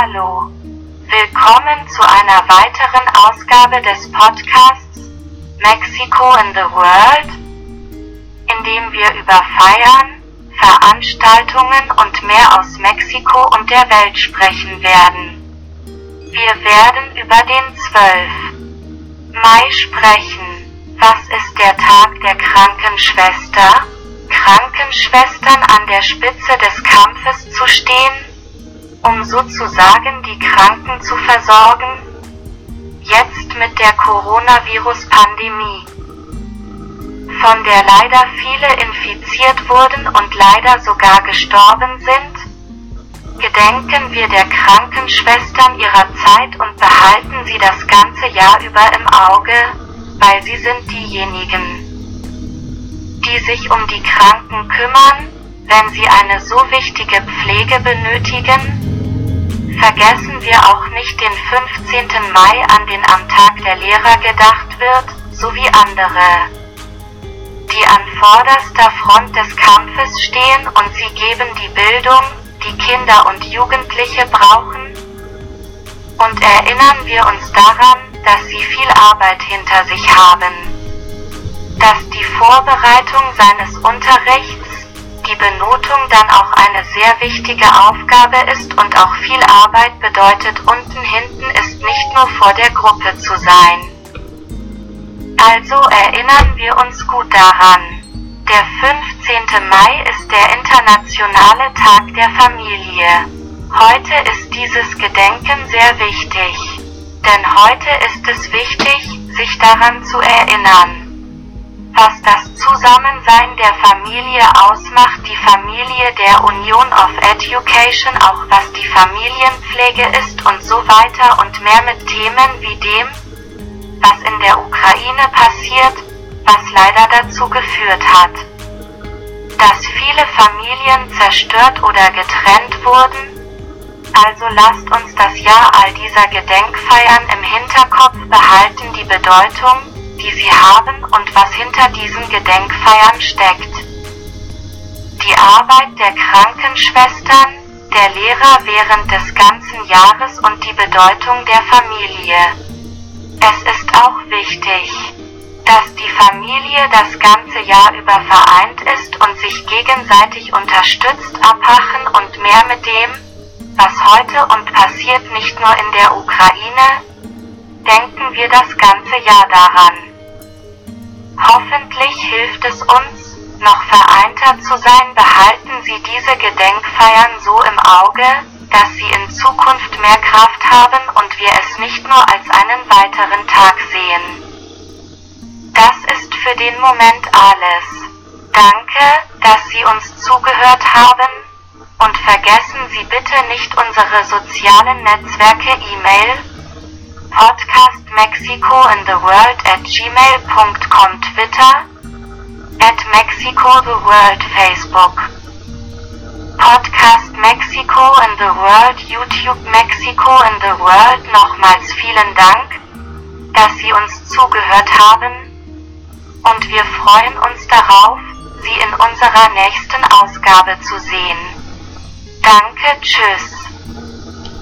Hallo. Willkommen zu einer weiteren Ausgabe des Podcasts Mexico in the World, in dem wir über Feiern, Veranstaltungen und mehr aus Mexiko und der Welt sprechen werden. Wir werden über den 12. Mai sprechen. Was ist der Tag der Krankenschwester? Krankenschwestern an der Spitze des Kampfes zu stehen, um sozusagen die Kranken zu versorgen? Jetzt mit der Coronavirus-Pandemie, von der leider viele infiziert wurden und leider sogar gestorben sind, gedenken wir der Krankenschwestern ihrer Zeit und behalten sie das ganze Jahr über im Auge, weil sie sind diejenigen, die sich um die Kranken kümmern, wenn sie eine so wichtige Pflege benötigen? Vergessen wir auch nicht den 15. Mai, an den am Tag der Lehrer gedacht wird, sowie andere, die an vorderster Front des Kampfes stehen und sie geben die Bildung, die Kinder und Jugendliche brauchen? Und erinnern wir uns daran, dass sie viel Arbeit hinter sich haben dass die Vorbereitung seines Unterrichts, Benotung dann auch eine sehr wichtige Aufgabe ist und auch viel Arbeit bedeutet, unten hinten ist nicht nur vor der Gruppe zu sein. Also erinnern wir uns gut daran. Der 15. Mai ist der internationale Tag der Familie. Heute ist dieses Gedenken sehr wichtig. Denn heute ist es wichtig, sich daran zu erinnern was das Zusammensein der Familie ausmacht, die Familie der Union of Education, auch was die Familienpflege ist und so weiter und mehr mit Themen wie dem, was in der Ukraine passiert, was leider dazu geführt hat, dass viele Familien zerstört oder getrennt wurden. Also lasst uns das Jahr all dieser Gedenkfeiern im Hinterkopf behalten, die Bedeutung, die sie haben und was hinter diesen Gedenkfeiern steckt. Die Arbeit der Krankenschwestern, der Lehrer während des ganzen Jahres und die Bedeutung der Familie. Es ist auch wichtig, dass die Familie das ganze Jahr über vereint ist und sich gegenseitig unterstützt, abhachen und mehr mit dem, was heute und passiert nicht nur in der Ukraine, denken wir das ganze Jahr daran. Hoffentlich hilft es uns, noch vereinter zu sein. Behalten Sie diese Gedenkfeiern so im Auge, dass sie in Zukunft mehr Kraft haben und wir es nicht nur als einen weiteren Tag sehen. Das ist für den Moment alles. Danke, dass Sie uns zugehört haben und vergessen Sie bitte nicht unsere sozialen Netzwerke E-Mail, Podcast Mexico in the World at gmail.com Twitter at Mexico the World Facebook Podcast Mexico in the World YouTube Mexico in the World Nochmals vielen Dank, dass Sie uns zugehört haben und wir freuen uns darauf, Sie in unserer nächsten Ausgabe zu sehen. Danke, tschüss.